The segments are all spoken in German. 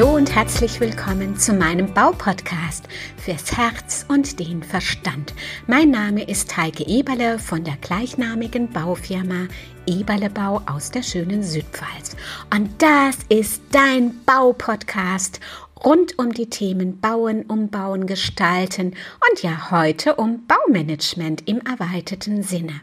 Hallo und herzlich willkommen zu meinem Baupodcast fürs Herz und den Verstand. Mein Name ist Heike Eberle von der gleichnamigen Baufirma Eberle Bau aus der schönen Südpfalz. Und das ist dein Baupodcast rund um die Themen Bauen, Umbauen, Gestalten und ja heute um Baumanagement im erweiterten Sinne.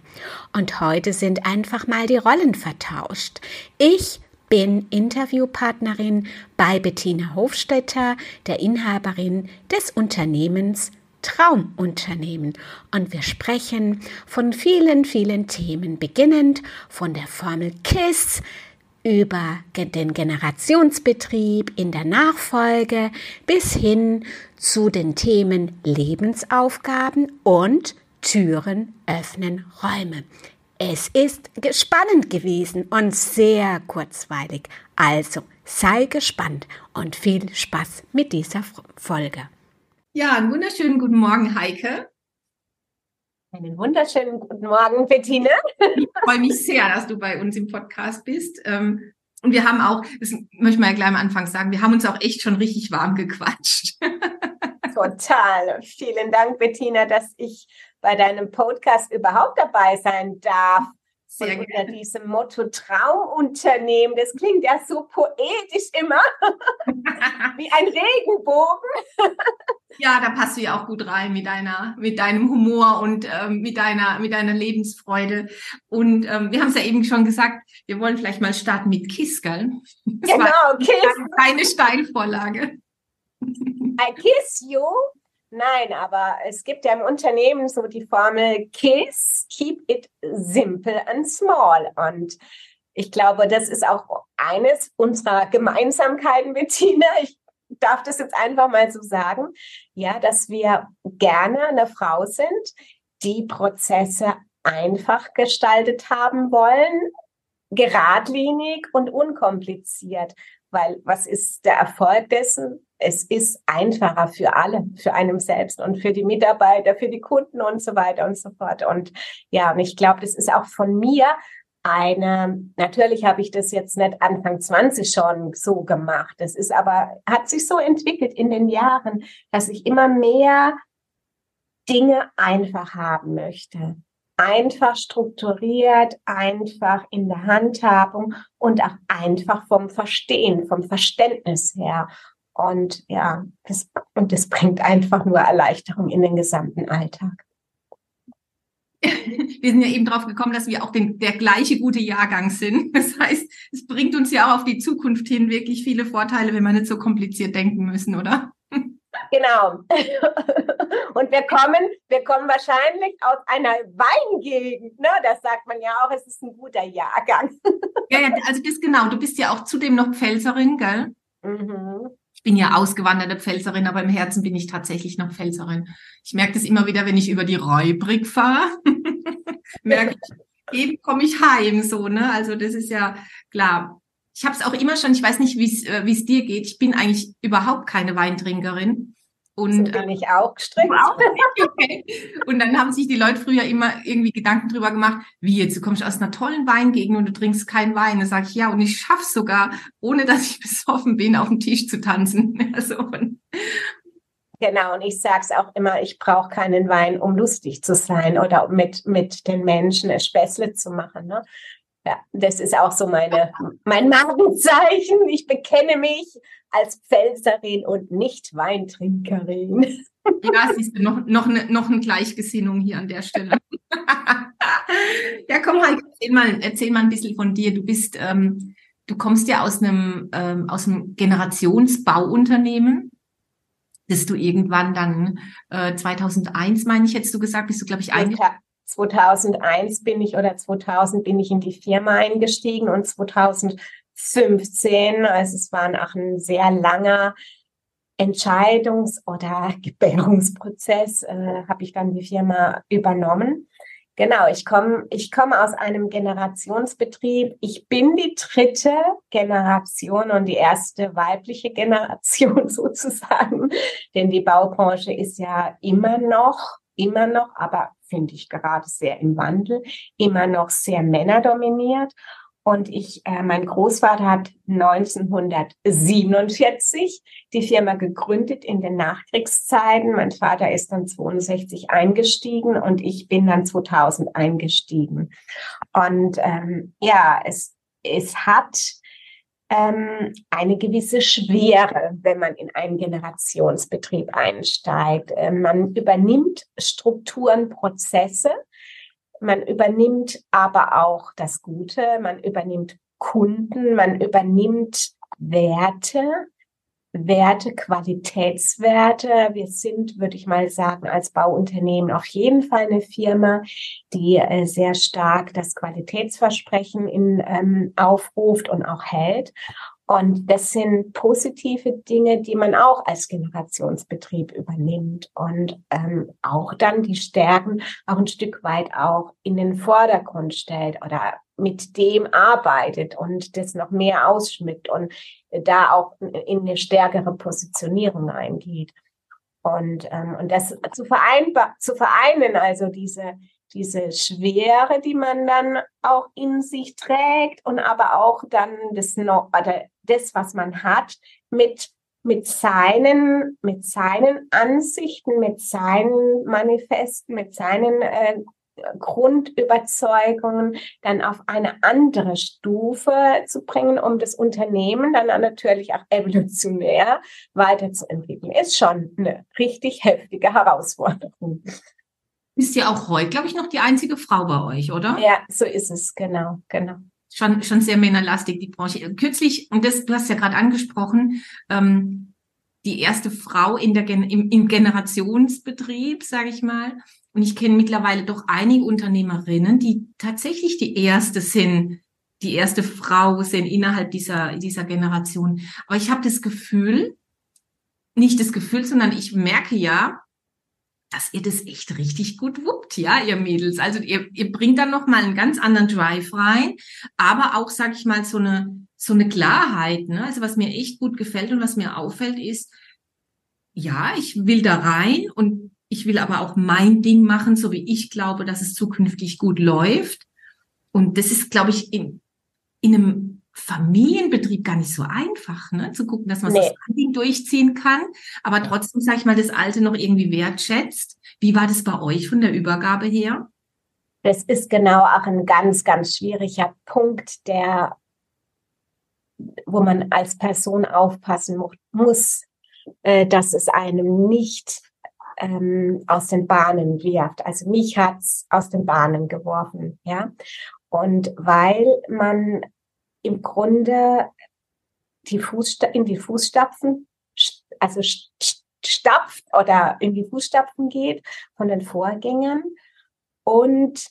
Und heute sind einfach mal die Rollen vertauscht. Ich bin Interviewpartnerin bei Bettina Hofstetter, der Inhaberin des Unternehmens Traumunternehmen. Und wir sprechen von vielen, vielen Themen, beginnend von der Formel KISS über den Generationsbetrieb in der Nachfolge bis hin zu den Themen Lebensaufgaben und Türen öffnen Räume. Es ist spannend gewesen und sehr kurzweilig. Also sei gespannt und viel Spaß mit dieser Folge. Ja, einen wunderschönen guten Morgen, Heike. Einen wunderschönen guten Morgen, Bettine. Ich freue mich sehr, dass du bei uns im Podcast bist. Ähm, und wir haben auch, das möchte man ja gleich am Anfang sagen, wir haben uns auch echt schon richtig warm gequatscht. Total. Vielen Dank, Bettina, dass ich bei deinem Podcast überhaupt dabei sein darf. Sehr unter diesem Motto Traumunternehmen. Das klingt ja so poetisch immer, wie ein Regenbogen. ja, da passt du ja auch gut rein mit deiner, mit deinem Humor und ähm, mit deiner, mit deiner Lebensfreude. Und ähm, wir haben es ja eben schon gesagt, wir wollen vielleicht mal starten mit Kiss, gell? Das genau, Kiss. Keine Steinvorlage. I kiss you Nein, aber es gibt ja im Unternehmen so die Formel KISS, keep it simple and small. Und ich glaube, das ist auch eines unserer Gemeinsamkeiten, Bettina. Ich darf das jetzt einfach mal so sagen, ja, dass wir gerne eine Frau sind, die Prozesse einfach gestaltet haben wollen, geradlinig und unkompliziert. Weil was ist der Erfolg dessen? Es ist einfacher für alle, für einem selbst und für die Mitarbeiter, für die Kunden und so weiter und so fort. Und ja, und ich glaube, das ist auch von mir eine, natürlich habe ich das jetzt nicht Anfang 20 schon so gemacht. Das ist aber, hat sich so entwickelt in den Jahren, dass ich immer mehr Dinge einfach haben möchte. Einfach strukturiert, einfach in der Handhabung und auch einfach vom Verstehen, vom Verständnis her. Und ja, das, und das bringt einfach nur Erleichterung in den gesamten Alltag. Wir sind ja eben drauf gekommen, dass wir auch den, der gleiche gute Jahrgang sind. Das heißt, es bringt uns ja auch auf die Zukunft hin wirklich viele Vorteile, wenn wir nicht so kompliziert denken müssen, oder? Genau. Und wir kommen, wir kommen wahrscheinlich aus einer Weingegend, ne? Das sagt man ja auch, es ist ein guter Jahrgang. Ja, ja, also das genau. Du bist ja auch zudem noch Pfälzerin, gell? Mhm bin ja ausgewanderte Pfälzerin, aber im Herzen bin ich tatsächlich noch Pfälzerin. Ich merke das immer wieder, wenn ich über die Räubrig fahre. merke ich, eben komme ich heim, so, ne? Also das ist ja klar. Ich habe es auch immer schon, ich weiß nicht, wie äh, wie es dir geht. Ich bin eigentlich überhaupt keine Weintrinkerin. Und so bin äh, ich auch gestrickt. okay. Und dann haben sich die Leute früher immer irgendwie Gedanken drüber gemacht, wie jetzt, du kommst aus einer tollen Weingegend und du trinkst keinen Wein. Da sage ich, ja, und ich schaff's sogar, ohne dass ich besoffen bin, auf dem Tisch zu tanzen. Also, Genau, und ich sage es auch immer, ich brauche keinen Wein, um lustig zu sein oder mit, mit den Menschen Späßle zu machen. Ne? Ja, das ist auch so meine, mein Markenzeichen. Ich bekenne mich als Pfälzerin und nicht Weintrinkerin. Ja, siehst du, noch, noch, eine, noch eine Gleichgesinnung hier an der Stelle. ja, komm, Heike, erzähl mal, erzähl mal ein bisschen von dir. Du bist, ähm, du kommst ja aus einem, ähm, aus einem Generationsbauunternehmen, das du irgendwann dann äh, 2001, meine ich, hättest du gesagt, bist du, glaube ich, eingestellt. 2001 bin ich oder 2000 bin ich in die Firma eingestiegen und 2000 15. Also es war auch ein sehr langer Entscheidungs- oder Gebärungsprozess, äh, habe ich dann die Firma übernommen. Genau, ich komme ich komme aus einem Generationsbetrieb. Ich bin die dritte Generation und die erste weibliche Generation sozusagen, denn die Baubranche ist ja immer noch, immer noch, aber finde ich gerade sehr im Wandel, immer noch sehr männerdominiert. Und ich, äh, mein Großvater hat 1947 die Firma gegründet in den Nachkriegszeiten. Mein Vater ist dann 62 eingestiegen und ich bin dann 2000 eingestiegen. Und ähm, ja, es, es hat ähm, eine gewisse Schwere, wenn man in einen Generationsbetrieb einsteigt. Äh, man übernimmt Strukturen, Prozesse, man übernimmt aber auch das Gute, man übernimmt Kunden, man übernimmt Werte, Werte, Qualitätswerte. Wir sind, würde ich mal sagen, als Bauunternehmen auf jeden Fall eine Firma, die äh, sehr stark das Qualitätsversprechen in, ähm, aufruft und auch hält. Und das sind positive Dinge, die man auch als Generationsbetrieb übernimmt und ähm, auch dann die Stärken auch ein Stück weit auch in den Vordergrund stellt oder mit dem arbeitet und das noch mehr ausschmückt und da auch in eine stärkere Positionierung eingeht. Und, ähm, und das zu, vereinbar, zu vereinen, also diese, diese Schwere, die man dann auch in sich trägt und aber auch dann das, oder das was man hat, mit, mit seinen, mit seinen Ansichten, mit seinen Manifesten, mit seinen äh, Grundüberzeugungen dann auf eine andere Stufe zu bringen, um das Unternehmen dann natürlich auch evolutionär weiterzuentwickeln, ist schon eine richtig heftige Herausforderung. Ist ja auch heute, glaube ich, noch die einzige Frau bei euch, oder? Ja, so ist es, genau, genau. Schon, schon sehr männerlastig, die Branche. Kürzlich, und das, du hast ja gerade angesprochen, ähm, die erste Frau in der, im, im Generationsbetrieb, sage ich mal. Und ich kenne mittlerweile doch einige Unternehmerinnen, die tatsächlich die erste sind, die erste Frau sind innerhalb dieser, dieser Generation. Aber ich habe das Gefühl, nicht das Gefühl, sondern ich merke ja, dass ihr das echt richtig gut wuppt, ja, ihr Mädels. Also ihr, ihr bringt dann noch mal einen ganz anderen Drive rein, aber auch, sag ich mal, so eine so eine Klarheit. Ne? Also was mir echt gut gefällt und was mir auffällt, ist, ja, ich will da rein und ich will aber auch mein Ding machen, so wie ich glaube, dass es zukünftig gut läuft. Und das ist, glaube ich, in, in einem Familienbetrieb gar nicht so einfach, ne? zu gucken, dass man nee. das Ding durchziehen kann, aber trotzdem, sage ich mal, das Alte noch irgendwie wertschätzt. Wie war das bei euch von der Übergabe her? Das ist genau auch ein ganz, ganz schwieriger Punkt, der, wo man als Person aufpassen mu muss, äh, dass es einem nicht ähm, aus den Bahnen wirft. Also mich hat's aus den Bahnen geworfen, ja. Und weil man im Grunde die Fußsta in die Fußstapfen, also stapft oder in die Fußstapfen geht von den Vorgängern und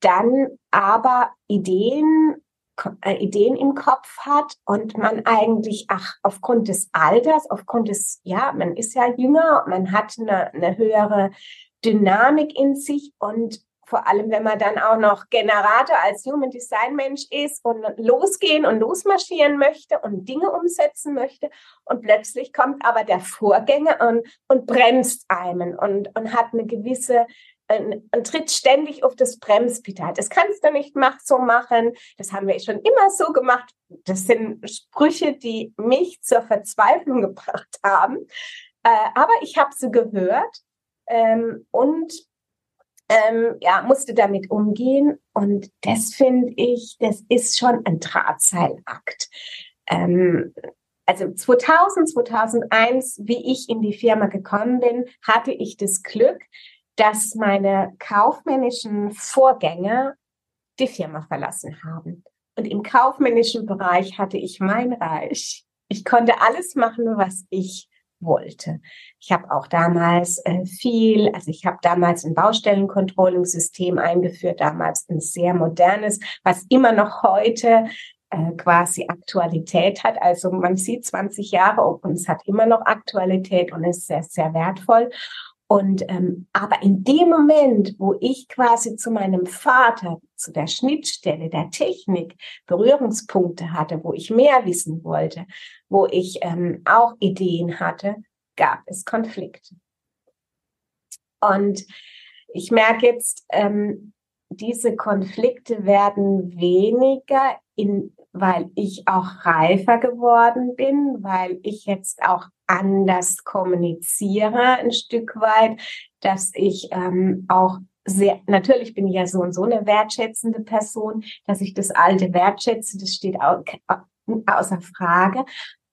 dann aber Ideen äh, Ideen im Kopf hat und man eigentlich, ach, aufgrund des Alters, aufgrund des, ja, man ist ja jünger, man hat eine, eine höhere Dynamik in sich und vor allem, wenn man dann auch noch Generator als Human Design Mensch ist und losgehen und losmarschieren möchte und Dinge umsetzen möchte und plötzlich kommt aber der Vorgänger und, und bremst einen und, und hat eine gewisse und tritt ständig auf das Bremspedal. Das kannst du nicht mach, so machen. Das haben wir schon immer so gemacht. Das sind Sprüche, die mich zur Verzweiflung gebracht haben. Äh, aber ich habe sie gehört ähm, und ähm, ja, musste damit umgehen. Und das finde ich, das ist schon ein Drahtseilakt. Ähm, also 2000, 2001, wie ich in die Firma gekommen bin, hatte ich das Glück, dass meine kaufmännischen Vorgänger die Firma verlassen haben. Und im kaufmännischen Bereich hatte ich mein Reich. Ich konnte alles machen, was ich wollte. Ich habe auch damals äh, viel, also ich habe damals ein Baustellencontrolling-System eingeführt, damals ein sehr modernes, was immer noch heute äh, quasi Aktualität hat. Also man sieht 20 Jahre und es hat immer noch Aktualität und ist sehr, sehr wertvoll. Und ähm, aber in dem Moment, wo ich quasi zu meinem Vater, zu der Schnittstelle der Technik Berührungspunkte hatte, wo ich mehr wissen wollte, wo ich ähm, auch Ideen hatte, gab es Konflikte. Und ich merke jetzt, ähm, diese Konflikte werden weniger in, weil ich auch reifer geworden bin, weil ich jetzt auch anders kommuniziere ein Stück weit, dass ich ähm, auch sehr, natürlich bin ich ja so und so eine wertschätzende Person, dass ich das Alte wertschätze, das steht au außer Frage.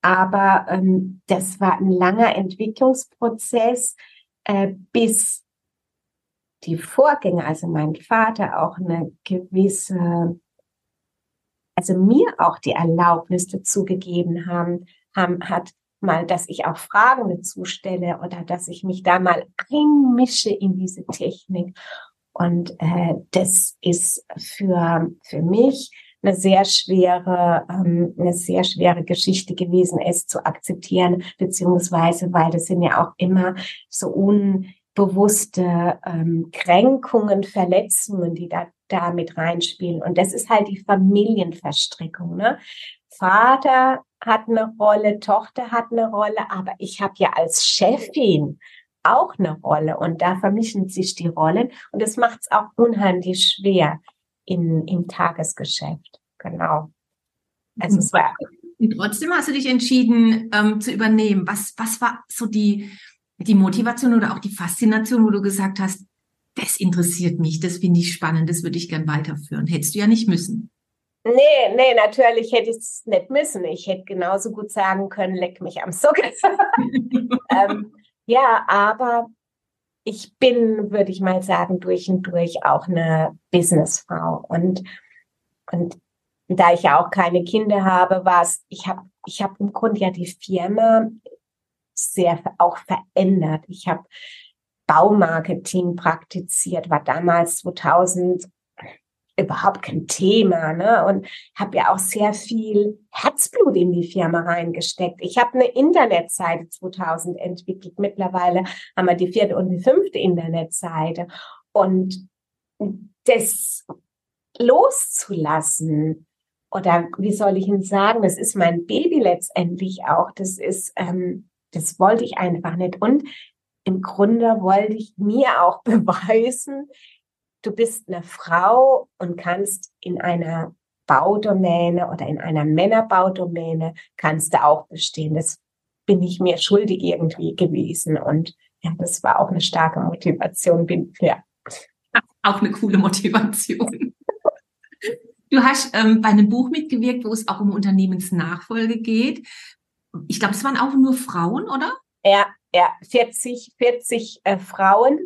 Aber ähm, das war ein langer Entwicklungsprozess, äh, bis die Vorgänger, also mein Vater, auch eine gewisse, also mir auch die Erlaubnis dazu gegeben haben, haben hat mal, dass ich auch Fragen dazu stelle oder dass ich mich da mal einmische in diese Technik. Und äh, das ist für, für mich eine sehr schwere, ähm, eine sehr schwere Geschichte gewesen, es zu akzeptieren, beziehungsweise, weil das sind ja auch immer so unbewusste ähm, Kränkungen, Verletzungen, die da, da mit reinspielen. Und das ist halt die Familienverstrickung. Ne? Vater hat eine Rolle, Tochter hat eine Rolle, aber ich habe ja als Chefin auch eine Rolle und da vermischen sich die Rollen und das macht es auch unheimlich schwer in, im Tagesgeschäft. Genau. Also es war. Und trotzdem hast du dich entschieden ähm, zu übernehmen. Was, was war so die, die Motivation oder auch die Faszination, wo du gesagt hast, das interessiert mich, das finde ich spannend, das würde ich gern weiterführen. Hättest du ja nicht müssen. Nee, nee, natürlich hätte ich es nicht müssen. Ich hätte genauso gut sagen können, leck mich am Sockel. ähm, ja, aber ich bin, würde ich mal sagen, durch und durch auch eine Businessfrau. Und, und da ich ja auch keine Kinder habe, war es, ich habe ich hab im Grunde ja die Firma sehr auch verändert. Ich habe Baumarketing praktiziert, war damals 2000 überhaupt kein Thema, ne? Und habe ja auch sehr viel Herzblut in die Firma reingesteckt. Ich habe eine Internetseite 2000 entwickelt. Mittlerweile haben wir die vierte und die fünfte Internetseite. Und das loszulassen, oder wie soll ich Ihnen sagen, das ist mein Baby letztendlich auch. Das ist, ähm, das wollte ich einfach nicht. Und im Grunde wollte ich mir auch beweisen, du bist eine Frau und kannst in einer Baudomäne oder in einer Männerbaudomäne kannst du auch bestehen. Das bin ich mir schuldig irgendwie gewesen. Und ja, das war auch eine starke Motivation. Bin, ja. Auch eine coole Motivation. Du hast ähm, bei einem Buch mitgewirkt, wo es auch um Unternehmensnachfolge geht. Ich glaube, es waren auch nur Frauen, oder? Ja, ja, 40, 40 äh, Frauen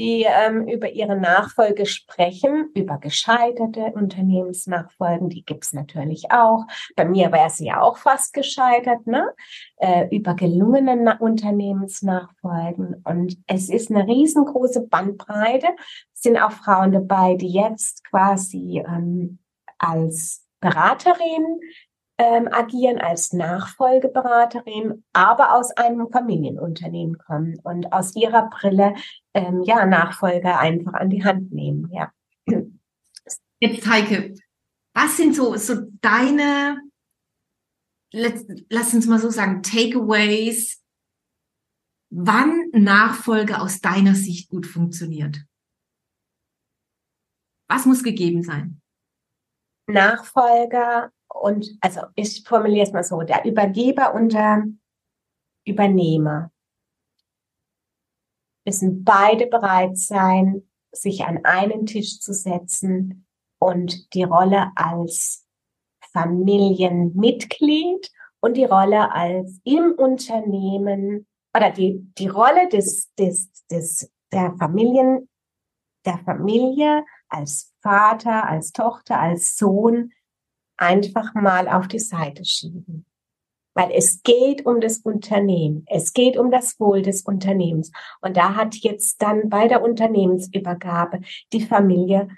die ähm, über ihre Nachfolge sprechen, über gescheiterte Unternehmensnachfolgen, die gibt's natürlich auch. Bei mir wäre sie ja auch fast gescheitert, ne? Äh, über gelungene Na Unternehmensnachfolgen. Und es ist eine riesengroße Bandbreite. Es sind auch Frauen dabei, die jetzt quasi ähm, als Beraterin ähm, agieren als Nachfolgeberaterin, aber aus einem Familienunternehmen kommen und aus ihrer Brille ähm, ja Nachfolger einfach an die Hand nehmen. Ja. Jetzt Heike, was sind so so deine lass uns mal so sagen Takeaways, wann Nachfolge aus deiner Sicht gut funktioniert? Was muss gegeben sein? Nachfolger und also ich formuliere es mal so, der Übergeber und der Übernehmer. Müssen beide bereit sein, sich an einen Tisch zu setzen und die Rolle als Familienmitglied und die Rolle als im Unternehmen oder die, die Rolle des, des, des, der Familien, der Familie als Vater, als Tochter, als Sohn einfach mal auf die Seite schieben. Weil es geht um das Unternehmen. Es geht um das Wohl des Unternehmens. Und da hat jetzt dann bei der Unternehmensübergabe die Familie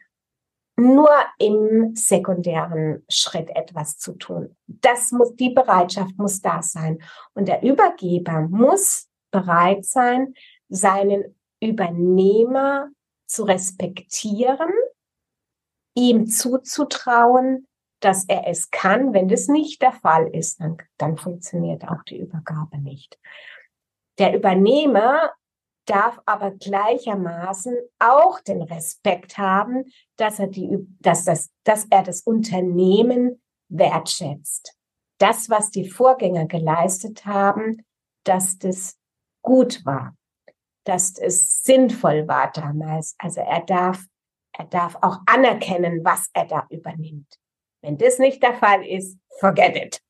nur im sekundären Schritt etwas zu tun. Das muss, die Bereitschaft muss da sein. Und der Übergeber muss bereit sein, seinen Übernehmer zu respektieren, ihm zuzutrauen, dass er es kann. Wenn das nicht der Fall ist, dann, dann funktioniert auch die Übergabe nicht. Der Übernehmer darf aber gleichermaßen auch den Respekt haben, dass er die, dass das, dass er das Unternehmen wertschätzt. Das, was die Vorgänger geleistet haben, dass das gut war, dass es sinnvoll war damals. Also er darf, er darf auch anerkennen, was er da übernimmt. Wenn das nicht der Fall ist, forget it.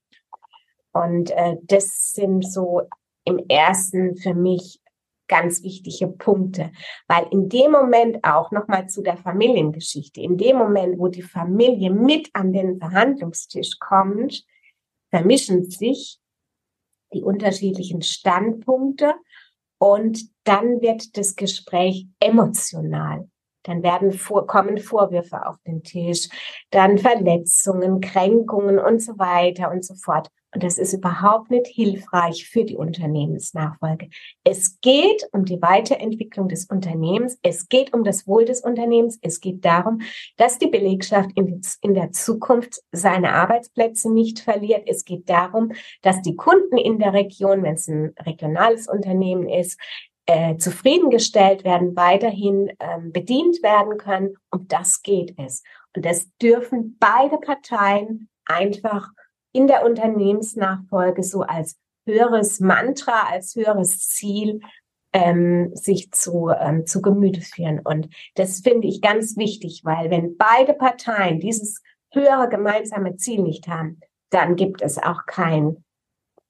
Und äh, das sind so im ersten für mich ganz wichtige Punkte, weil in dem Moment auch nochmal zu der Familiengeschichte, in dem Moment, wo die Familie mit an den Verhandlungstisch kommt, vermischen sich die unterschiedlichen Standpunkte und dann wird das Gespräch emotional. Dann werden vor, kommen Vorwürfe auf den Tisch, dann Verletzungen, Kränkungen und so weiter und so fort. Und das ist überhaupt nicht hilfreich für die Unternehmensnachfolge. Es geht um die Weiterentwicklung des Unternehmens. Es geht um das Wohl des Unternehmens. Es geht darum, dass die Belegschaft in, in der Zukunft seine Arbeitsplätze nicht verliert. Es geht darum, dass die Kunden in der Region, wenn es ein regionales Unternehmen ist, äh, zufriedengestellt werden, weiterhin ähm, bedient werden können. Um das geht es. Und das dürfen beide Parteien einfach in der Unternehmensnachfolge so als höheres Mantra, als höheres Ziel ähm, sich zu, ähm, zu Gemüte führen. Und das finde ich ganz wichtig, weil wenn beide Parteien dieses höhere gemeinsame Ziel nicht haben, dann gibt es auch kein,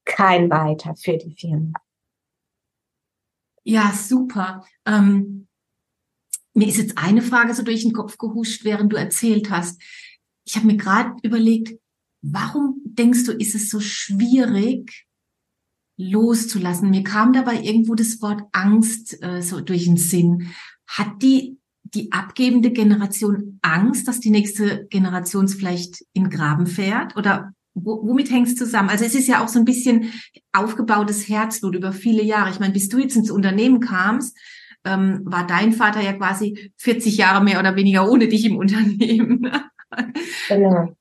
kein Weiter für die Firmen. Ja, super. Ähm, mir ist jetzt eine Frage so durch den Kopf gehuscht, während du erzählt hast. Ich habe mir gerade überlegt, Warum denkst du, ist es so schwierig, loszulassen? Mir kam dabei irgendwo das Wort Angst äh, so durch den Sinn. Hat die die abgebende Generation Angst, dass die nächste Generation vielleicht in Graben fährt? Oder womit hängt es zusammen? Also es ist ja auch so ein bisschen aufgebautes Herzblut über viele Jahre. Ich meine, bis du jetzt ins Unternehmen kamst, ähm, war dein Vater ja quasi 40 Jahre mehr oder weniger ohne dich im Unternehmen. Genau.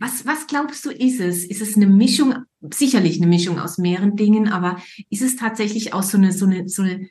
Was, was glaubst du, ist es? Ist es eine Mischung, sicherlich eine Mischung aus mehreren Dingen, aber ist es tatsächlich auch so eine, so eine, so eine,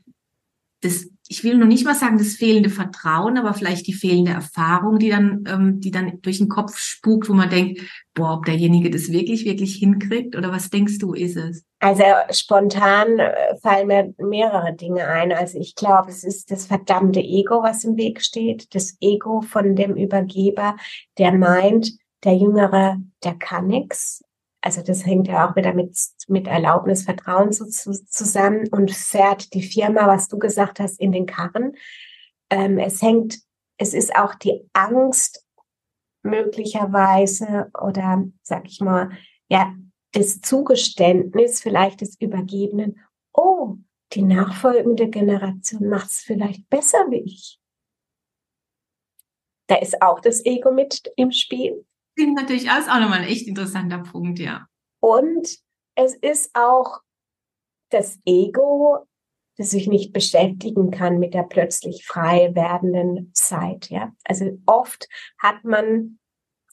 das, ich will noch nicht mal sagen, das fehlende Vertrauen, aber vielleicht die fehlende Erfahrung, die dann, ähm, die dann durch den Kopf spukt, wo man denkt, boah, ob derjenige das wirklich, wirklich hinkriegt oder was denkst du, ist es? Also spontan äh, fallen mir mehrere Dinge ein. Also ich glaube, es ist das verdammte Ego, was im Weg steht. Das Ego von dem Übergeber, der meint, der Jüngere, der kann nichts. Also das hängt ja auch wieder mit, mit Erlaubnis, Vertrauen zu, zu, zusammen und fährt die Firma, was du gesagt hast, in den Karren. Ähm, es hängt, es ist auch die Angst möglicherweise oder sag ich mal, ja, das Zugeständnis vielleicht des Übergebenen, oh, die nachfolgende Generation macht es vielleicht besser wie ich. Da ist auch das Ego mit im Spiel klingt natürlich alles auch nochmal ein echt interessanter Punkt, ja. Und es ist auch das Ego, das sich nicht beschäftigen kann mit der plötzlich frei werdenden Zeit. Ja, also oft hat man,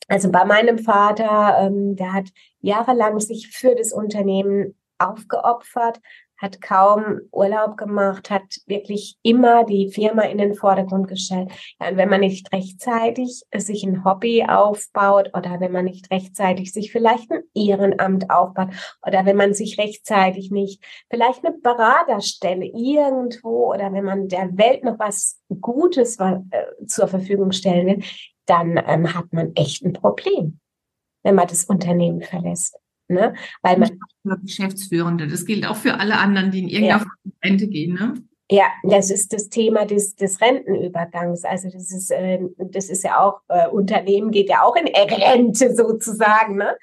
also bei meinem Vater, ähm, der hat jahrelang sich für das Unternehmen aufgeopfert, hat kaum Urlaub gemacht, hat wirklich immer die Firma in den Vordergrund gestellt. Ja, und wenn man nicht rechtzeitig sich ein Hobby aufbaut oder wenn man nicht rechtzeitig sich vielleicht ein Ehrenamt aufbaut oder wenn man sich rechtzeitig nicht vielleicht eine Beraterstelle irgendwo oder wenn man der Welt noch was Gutes äh, zur Verfügung stellen will, dann ähm, hat man echt ein Problem, wenn man das Unternehmen verlässt. Ne? Weil man Geschäftsführende, das gilt auch für alle anderen, die in irgendeiner ja. Rente gehen. Ne? Ja, das ist das Thema des, des Rentenübergangs. Also das ist, äh, das ist ja auch, äh, Unternehmen geht ja auch in Rente sozusagen. Ne?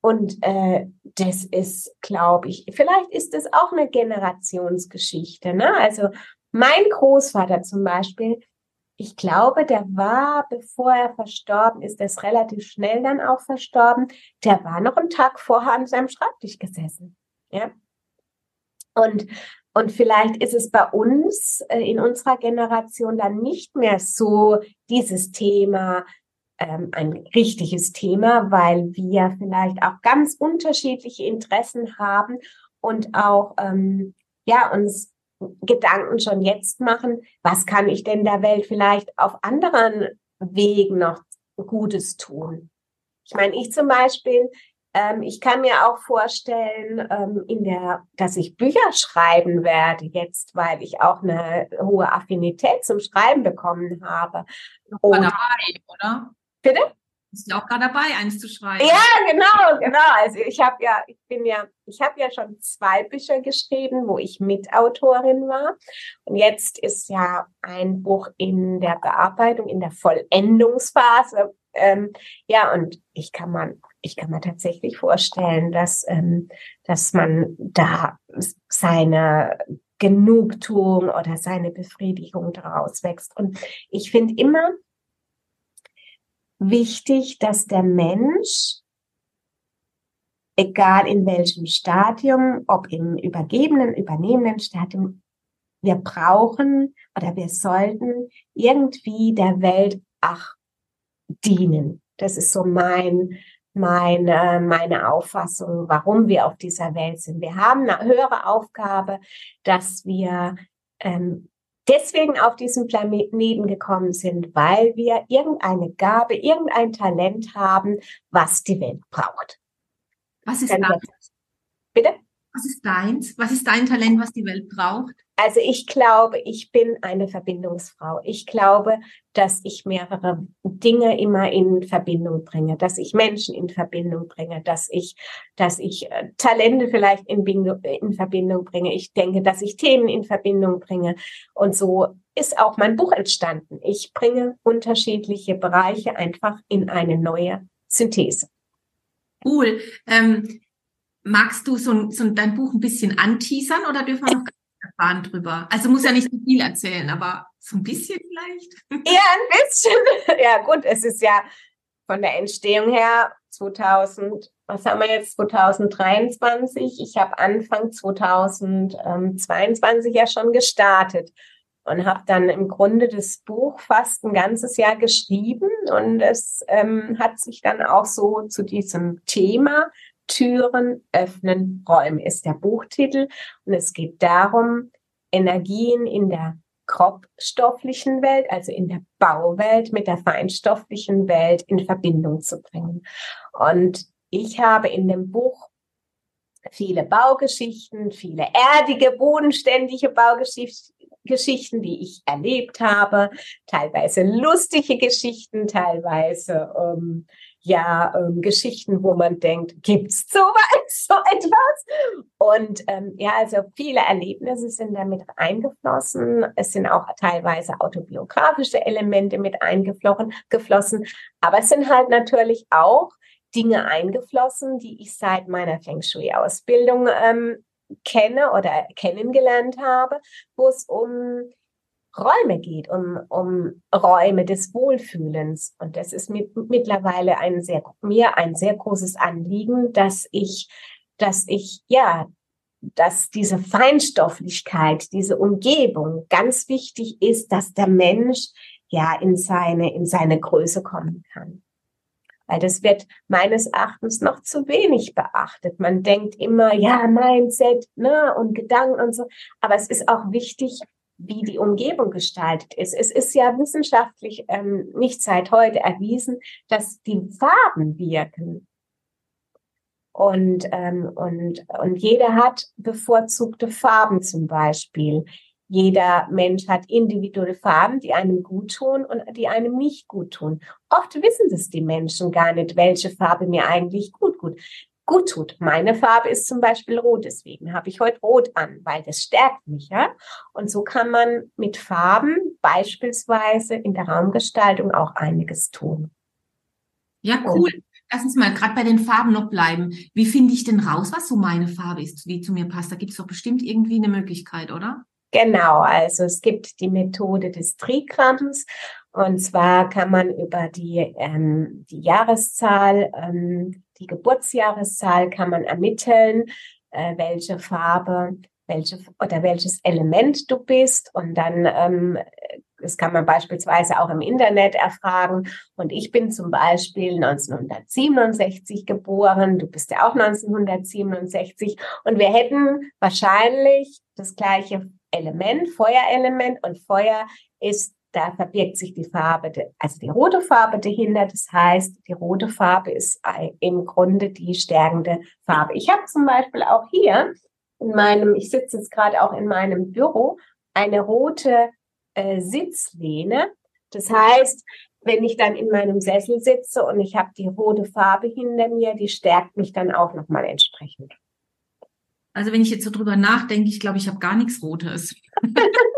Und äh, das ist, glaube ich, vielleicht ist das auch eine Generationsgeschichte. Ne? Also mein Großvater zum Beispiel, ich glaube, der war, bevor er verstorben ist, ist relativ schnell dann auch verstorben, der war noch einen Tag vorher an seinem Schreibtisch gesessen. Ja. Und, und vielleicht ist es bei uns äh, in unserer Generation dann nicht mehr so dieses Thema, ähm, ein richtiges Thema, weil wir vielleicht auch ganz unterschiedliche Interessen haben und auch ähm, ja uns Gedanken schon jetzt machen, was kann ich denn der Welt vielleicht auf anderen Wegen noch Gutes tun? Ich meine, ich zum Beispiel, ähm, ich kann mir auch vorstellen, ähm, in der, dass ich Bücher schreiben werde jetzt, weil ich auch eine hohe Affinität zum Schreiben bekommen habe. Und, oder? Bitte? Bist du auch gerade dabei, eins zu schreiben? Ja, genau, genau. Also ich habe ja, ich bin ja, ich habe ja schon zwei Bücher geschrieben, wo ich Mitautorin war. Und jetzt ist ja ein Buch in der Bearbeitung, in der Vollendungsphase. Ähm, ja, und ich kann man, ich kann mir tatsächlich vorstellen, dass, ähm, dass man da seine Genugtuung oder seine Befriedigung daraus wächst. Und ich finde immer, wichtig, dass der Mensch, egal in welchem Stadium, ob im übergebenen, übernehmenden Stadium, wir brauchen oder wir sollten irgendwie der Welt ach dienen. Das ist so mein, meine, meine Auffassung, warum wir auf dieser Welt sind. Wir haben eine höhere Aufgabe, dass wir ähm, deswegen auf diesen Planeten gekommen sind, weil wir irgendeine Gabe, irgendein Talent haben, was die Welt braucht. Was ist deins? Bitte? Was ist deins? Was ist dein Talent, was die Welt braucht? Also ich glaube, ich bin eine Verbindungsfrau. Ich glaube, dass ich mehrere Dinge immer in Verbindung bringe, dass ich Menschen in Verbindung bringe, dass ich, dass ich äh, Talente vielleicht in, in Verbindung bringe. Ich denke, dass ich Themen in Verbindung bringe. Und so ist auch mein Buch entstanden. Ich bringe unterschiedliche Bereiche einfach in eine neue Synthese. Cool. Ähm, magst du so, so dein Buch ein bisschen anteasern oder dürfen wir noch erfahren drüber. Also muss ja nicht so viel erzählen, aber so ein bisschen vielleicht. Ja, ein bisschen. Ja, gut, es ist ja von der Entstehung her 2000, was haben wir jetzt, 2023. Ich habe Anfang 2022 ja schon gestartet und habe dann im Grunde das Buch fast ein ganzes Jahr geschrieben und es ähm, hat sich dann auch so zu diesem Thema Türen öffnen Räume ist der Buchtitel. Und es geht darum, Energien in der grobstofflichen Welt, also in der Bauwelt mit der feinstofflichen Welt in Verbindung zu bringen. Und ich habe in dem Buch viele Baugeschichten, viele erdige, bodenständige Baugeschichten, die ich erlebt habe, teilweise lustige Geschichten, teilweise ähm, ja ähm, Geschichten, wo man denkt, gibt's so so etwas? Und ähm, ja, also viele Erlebnisse sind damit eingeflossen. Es sind auch teilweise autobiografische Elemente mit eingeflossen, geflossen. Aber es sind halt natürlich auch Dinge eingeflossen, die ich seit meiner Feng Shui-Ausbildung ähm, kenne oder kennengelernt habe, wo es um Räume geht, um, um Räume des Wohlfühlens. Und das ist mit, mittlerweile ein sehr, mir ein sehr großes Anliegen, dass ich, dass ich, ja, dass diese Feinstofflichkeit, diese Umgebung ganz wichtig ist, dass der Mensch ja in seine, in seine Größe kommen kann. Weil das wird meines Erachtens noch zu wenig beachtet. Man denkt immer, ja, Mindset, ne, und Gedanken und so. Aber es ist auch wichtig, wie die Umgebung gestaltet ist. Es ist ja wissenschaftlich ähm, nicht seit heute erwiesen, dass die Farben wirken. Und, ähm, und, und jeder hat bevorzugte Farben zum Beispiel. Jeder Mensch hat individuelle Farben, die einem gut tun und die einem nicht gut tun. Oft wissen das die Menschen gar nicht, welche Farbe mir eigentlich gut gut gut tut. Meine Farbe ist zum Beispiel rot, deswegen habe ich heute rot an, weil das stärkt mich, ja. Und so kann man mit Farben beispielsweise in der Raumgestaltung auch einiges tun. Ja, cool. Lass uns mal gerade bei den Farben noch bleiben. Wie finde ich denn raus, was so meine Farbe ist, wie zu mir passt? Da gibt es doch bestimmt irgendwie eine Möglichkeit, oder? Genau, also es gibt die Methode des Trigramms und zwar kann man über die, ähm, die Jahreszahl ähm, die Geburtsjahreszahl kann man ermitteln, äh, welche Farbe, welche oder welches Element du bist. Und dann, ähm, das kann man beispielsweise auch im Internet erfragen. Und ich bin zum Beispiel 1967 geboren. Du bist ja auch 1967. Und wir hätten wahrscheinlich das gleiche Element, Feuerelement. Und Feuer ist da verbirgt sich die Farbe, also die rote Farbe dahinter. Das heißt, die rote Farbe ist im Grunde die stärkende Farbe. Ich habe zum Beispiel auch hier in meinem, ich sitze jetzt gerade auch in meinem Büro, eine rote äh, Sitzlehne. Das heißt, wenn ich dann in meinem Sessel sitze und ich habe die rote Farbe hinter mir, die stärkt mich dann auch nochmal entsprechend. Also wenn ich jetzt so drüber nachdenke, ich glaube, ich habe gar nichts Rotes.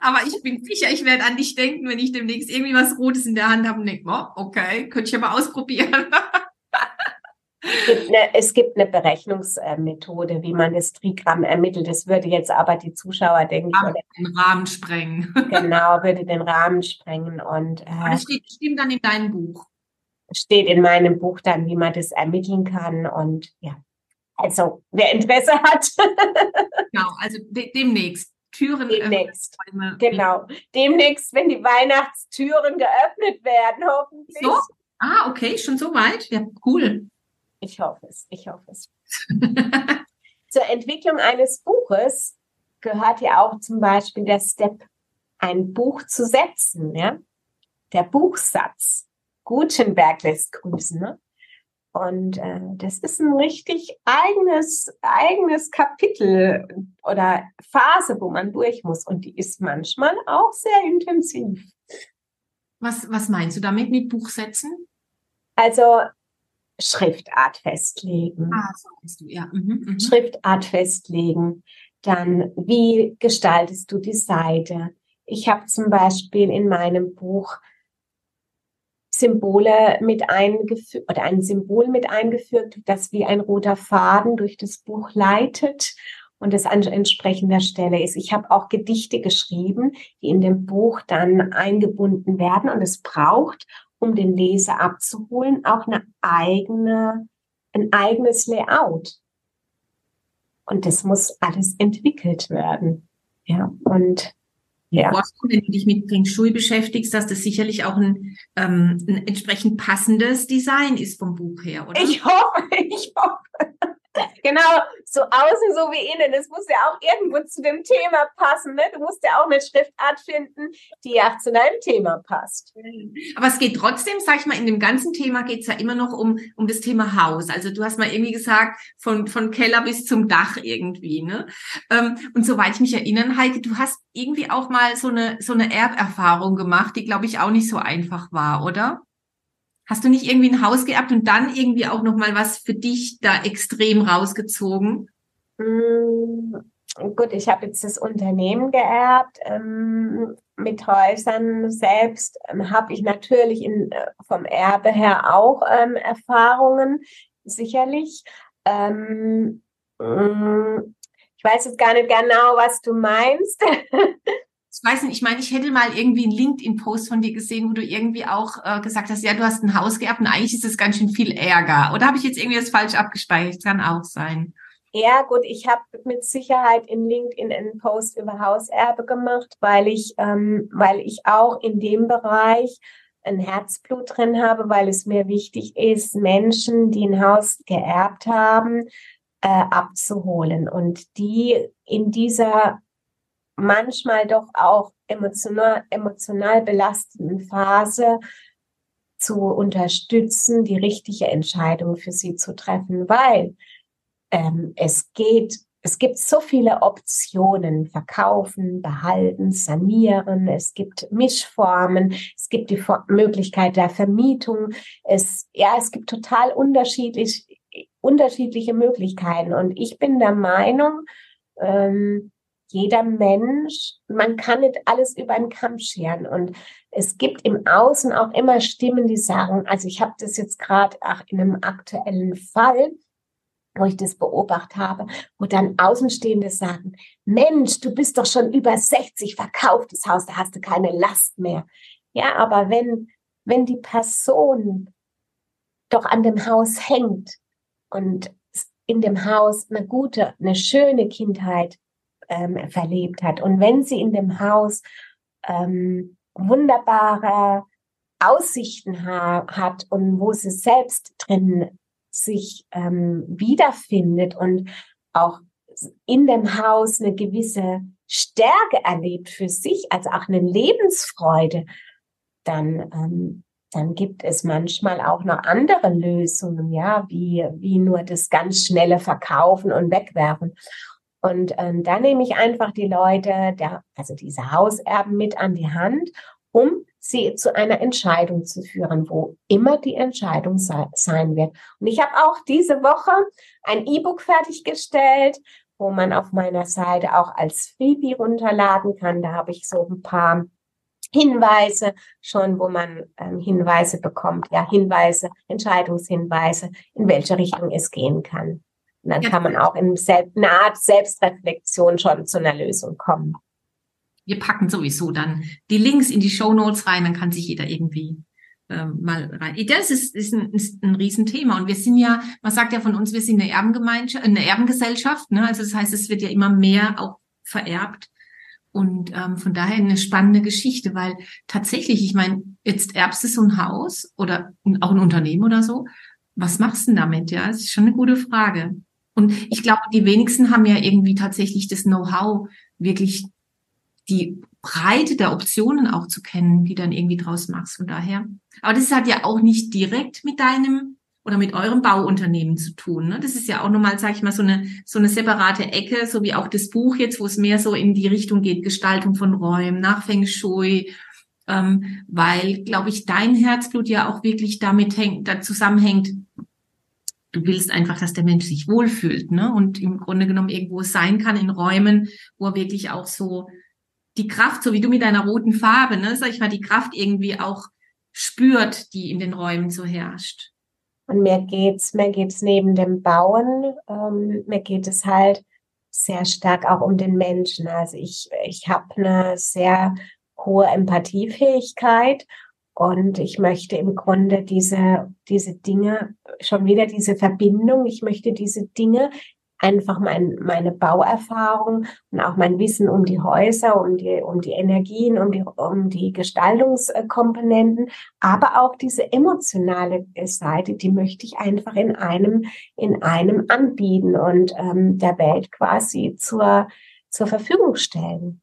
Aber ich bin sicher, ich werde an dich denken, wenn ich demnächst irgendwie was Rotes in der Hand habe und denke, oh, okay, könnte ich mal ausprobieren. Es gibt, eine, es gibt eine Berechnungsmethode, wie man das Trigramm ermittelt. Das würde jetzt aber die Zuschauer, denke ich, oder, den Rahmen sprengen. Genau, würde den Rahmen sprengen. Und, äh, das steht, steht dann in deinem Buch. Steht in meinem Buch dann, wie man das ermitteln kann. Und ja, also wer Interesse hat. genau, also de demnächst. Türen demnächst. Äh, genau. Demnächst, wenn die Weihnachtstüren geöffnet werden, hoffentlich. So? Ah, okay, schon so weit. Ja, cool. Ich hoffe es, ich hoffe es. Zur Entwicklung eines Buches gehört ja auch zum Beispiel der Step, ein Buch zu setzen, ja. Der Buchsatz. Gutenberg lässt grüßen, ne? Und äh, das ist ein richtig eigenes, eigenes Kapitel oder Phase, wo man durch muss. Und die ist manchmal auch sehr intensiv. Was, was meinst du damit mit Buchsetzen? Also Schriftart festlegen. Ah, so meinst du, ja. Mhm, mhm. Schriftart festlegen. Dann, wie gestaltest du die Seite? Ich habe zum Beispiel in meinem Buch Symbole mit eingefügt oder ein Symbol mit eingefügt, das wie ein roter Faden durch das Buch leitet und es an entsprechender Stelle ist. Ich habe auch Gedichte geschrieben, die in dem Buch dann eingebunden werden und es braucht um den Leser abzuholen, auch eine eigene, ein eigenes Layout. Und das muss alles entwickelt werden. Ja, und ja. wenn du dich mit Feng Shui beschäftigst, dass das sicherlich auch ein, ähm, ein entsprechend passendes Design ist vom Buch her, oder? Ich hoffe, ich hoffe. Genau, so außen so wie innen. Das muss ja auch irgendwo zu dem Thema passen. Ne? Du musst ja auch eine Schriftart finden, die ja zu deinem Thema passt. Aber es geht trotzdem, sag ich mal, in dem ganzen Thema geht es ja immer noch um, um das Thema Haus. Also du hast mal irgendwie gesagt, von, von Keller bis zum Dach irgendwie. Ne? Ähm, und soweit ich mich erinnere, Heike, du hast irgendwie auch mal so eine, so eine Erberfahrung gemacht, die, glaube ich, auch nicht so einfach war, oder? Hast du nicht irgendwie ein Haus geerbt und dann irgendwie auch noch mal was für dich da extrem rausgezogen? Mm, gut, ich habe jetzt das Unternehmen geerbt. Ähm, mit Häusern selbst ähm, habe ich natürlich in, äh, vom Erbe her auch ähm, Erfahrungen, sicherlich. Ähm, mm, ich weiß jetzt gar nicht genau, was du meinst. ich weiß nicht, ich meine, ich hätte mal irgendwie einen LinkedIn-Post von dir gesehen, wo du irgendwie auch äh, gesagt hast, ja, du hast ein Haus geerbt und eigentlich ist es ganz schön viel Ärger. Oder habe ich jetzt irgendwie das falsch abgespeichert? Kann auch sein. Ja, gut, ich habe mit Sicherheit in LinkedIn einen Post über Hauserbe gemacht, weil ich, ähm, weil ich auch in dem Bereich ein Herzblut drin habe, weil es mir wichtig ist, Menschen, die ein Haus geerbt haben, äh, abzuholen und die in dieser manchmal doch auch emotional, emotional belastenden Phase zu unterstützen, die richtige Entscheidung für sie zu treffen, weil ähm, es geht, es gibt so viele Optionen, verkaufen, behalten, sanieren, es gibt Mischformen, es gibt die Möglichkeit der Vermietung, es, ja, es gibt total unterschiedlich, unterschiedliche Möglichkeiten. Und ich bin der Meinung, ähm, jeder Mensch, man kann nicht alles über einen Kamm scheren. Und es gibt im Außen auch immer Stimmen, die sagen, also ich habe das jetzt gerade auch in einem aktuellen Fall, wo ich das beobachtet habe, wo dann Außenstehende sagen, Mensch, du bist doch schon über 60 verkauftes Haus, da hast du keine Last mehr. Ja, aber wenn, wenn die Person doch an dem Haus hängt und in dem Haus eine gute, eine schöne Kindheit ähm, verlebt hat. Und wenn sie in dem Haus ähm, wunderbare Aussichten ha hat und wo sie selbst drin sich ähm, wiederfindet und auch in dem Haus eine gewisse Stärke erlebt für sich, also auch eine Lebensfreude, dann, ähm, dann gibt es manchmal auch noch andere Lösungen, ja, wie, wie nur das ganz schnelle Verkaufen und Wegwerfen. Und ähm, da nehme ich einfach die Leute, der, also diese Hauserben mit an die Hand, um sie zu einer Entscheidung zu führen, wo immer die Entscheidung sei, sein wird. Und ich habe auch diese Woche ein E-Book fertiggestellt, wo man auf meiner Seite auch als Freebie runterladen kann. Da habe ich so ein paar Hinweise schon, wo man ähm, Hinweise bekommt, ja, Hinweise, Entscheidungshinweise, in welche Richtung es gehen kann. Und dann ja. kann man auch in eine Art Selbstreflexion schon zu einer Lösung kommen. Wir packen sowieso dann die Links in die Show Notes rein, dann kann sich jeder irgendwie ähm, mal rein. Das ist, ist, ein, ist ein Riesenthema. Und wir sind ja, man sagt ja von uns, wir sind eine Erbengemeinschaft, eine Erbengesellschaft. Ne? Also das heißt, es wird ja immer mehr auch vererbt. Und ähm, von daher eine spannende Geschichte, weil tatsächlich, ich meine, jetzt erbst du so ein Haus oder auch ein Unternehmen oder so. Was machst du denn damit? Ja, das ist schon eine gute Frage. Und ich glaube, die wenigsten haben ja irgendwie tatsächlich das Know-how, wirklich die Breite der Optionen auch zu kennen, die dann irgendwie draus machst. Von daher. Aber das hat ja auch nicht direkt mit deinem oder mit eurem Bauunternehmen zu tun. Ne? Das ist ja auch nochmal, sage ich mal, so eine, so eine separate Ecke, so wie auch das Buch jetzt, wo es mehr so in die Richtung geht, Gestaltung von Räumen, nach Feng Shui, ähm, weil, glaube ich, dein Herzblut ja auch wirklich damit hängt, da zusammenhängt, du willst einfach, dass der Mensch sich wohlfühlt, ne? Und im Grunde genommen irgendwo sein kann in Räumen, wo er wirklich auch so die Kraft, so wie du mit deiner roten Farbe, ne, sag ich mal, die Kraft irgendwie auch spürt, die in den Räumen so herrscht. Und mir geht's, mir geht's neben dem Bauen, ähm, mir geht es halt sehr stark auch um den Menschen. Also ich, ich habe eine sehr hohe Empathiefähigkeit und ich möchte im Grunde diese, diese Dinge, schon wieder diese Verbindung, ich möchte diese Dinge einfach mein, meine Bauerfahrung und auch mein Wissen um die Häuser, um die, um die Energien, um die, um die Gestaltungskomponenten, aber auch diese emotionale Seite, die möchte ich einfach in einem, in einem anbieten und ähm, der Welt quasi zur, zur Verfügung stellen.